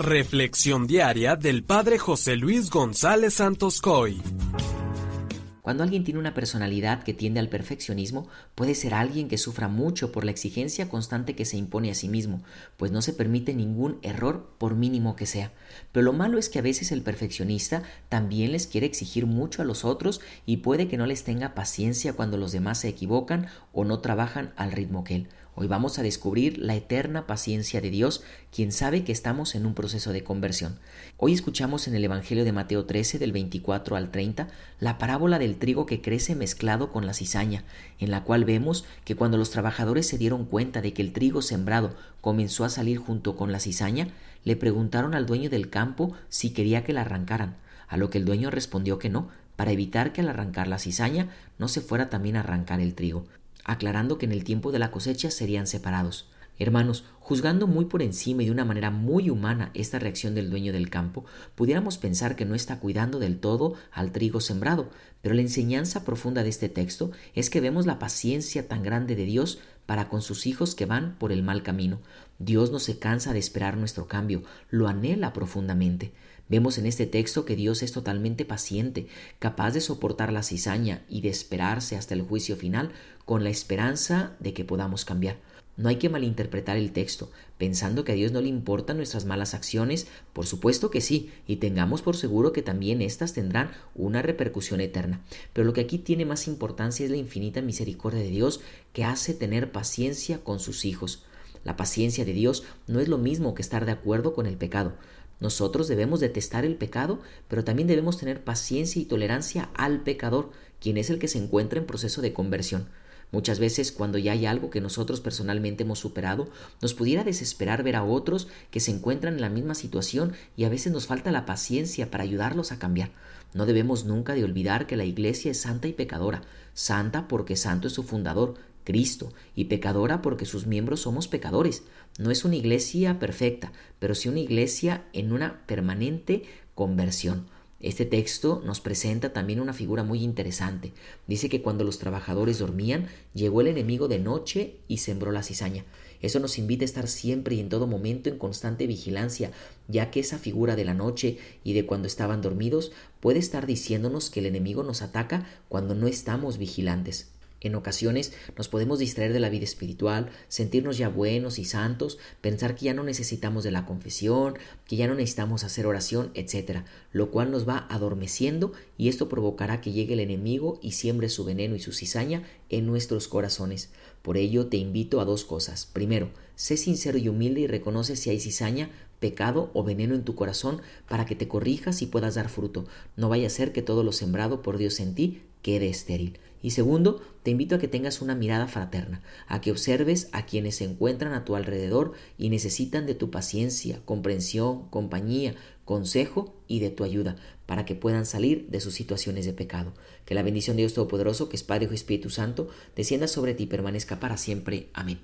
Reflexión diaria del Padre José Luis González Santos Coy. Cuando alguien tiene una personalidad que tiende al perfeccionismo, puede ser alguien que sufra mucho por la exigencia constante que se impone a sí mismo, pues no se permite ningún error por mínimo que sea. Pero lo malo es que a veces el perfeccionista también les quiere exigir mucho a los otros y puede que no les tenga paciencia cuando los demás se equivocan o no trabajan al ritmo que él. Hoy vamos a descubrir la eterna paciencia de Dios, quien sabe que estamos en un proceso de conversión. Hoy escuchamos en el Evangelio de Mateo 13 del 24 al 30 la parábola del trigo que crece mezclado con la cizaña, en la cual vemos que cuando los trabajadores se dieron cuenta de que el trigo sembrado comenzó a salir junto con la cizaña, le preguntaron al dueño del campo si quería que la arrancaran, a lo que el dueño respondió que no, para evitar que al arrancar la cizaña no se fuera también a arrancar el trigo aclarando que en el tiempo de la cosecha serían separados. Hermanos, juzgando muy por encima y de una manera muy humana esta reacción del dueño del campo, pudiéramos pensar que no está cuidando del todo al trigo sembrado, pero la enseñanza profunda de este texto es que vemos la paciencia tan grande de Dios para con sus hijos que van por el mal camino. Dios no se cansa de esperar nuestro cambio, lo anhela profundamente. Vemos en este texto que Dios es totalmente paciente, capaz de soportar la cizaña y de esperarse hasta el juicio final con la esperanza de que podamos cambiar. No hay que malinterpretar el texto, pensando que a Dios no le importan nuestras malas acciones, por supuesto que sí, y tengamos por seguro que también éstas tendrán una repercusión eterna. Pero lo que aquí tiene más importancia es la infinita misericordia de Dios que hace tener paciencia con sus hijos. La paciencia de Dios no es lo mismo que estar de acuerdo con el pecado. Nosotros debemos detestar el pecado, pero también debemos tener paciencia y tolerancia al pecador, quien es el que se encuentra en proceso de conversión. Muchas veces cuando ya hay algo que nosotros personalmente hemos superado, nos pudiera desesperar ver a otros que se encuentran en la misma situación y a veces nos falta la paciencia para ayudarlos a cambiar. No debemos nunca de olvidar que la Iglesia es santa y pecadora, santa porque santo es su fundador, Cristo, y pecadora porque sus miembros somos pecadores. No es una iglesia perfecta, pero sí una iglesia en una permanente conversión. Este texto nos presenta también una figura muy interesante. Dice que cuando los trabajadores dormían, llegó el enemigo de noche y sembró la cizaña. Eso nos invita a estar siempre y en todo momento en constante vigilancia, ya que esa figura de la noche y de cuando estaban dormidos puede estar diciéndonos que el enemigo nos ataca cuando no estamos vigilantes. En ocasiones nos podemos distraer de la vida espiritual, sentirnos ya buenos y santos, pensar que ya no necesitamos de la confesión, que ya no necesitamos hacer oración, etc., lo cual nos va adormeciendo y esto provocará que llegue el enemigo y siembre su veneno y su cizaña en nuestros corazones. Por ello te invito a dos cosas. Primero, sé sincero y humilde y reconoce si hay cizaña, pecado o veneno en tu corazón para que te corrijas y puedas dar fruto. No vaya a ser que todo lo sembrado por Dios en ti quede estéril. Y segundo, te invito a que tengas una mirada fraterna, a que observes a quienes se encuentran a tu alrededor y necesitan de tu paciencia, comprensión, compañía, consejo y de tu ayuda, para que puedan salir de sus situaciones de pecado. Que la bendición de Dios Todopoderoso, que es Padre y Espíritu Santo, descienda sobre ti y permanezca para siempre. Amén.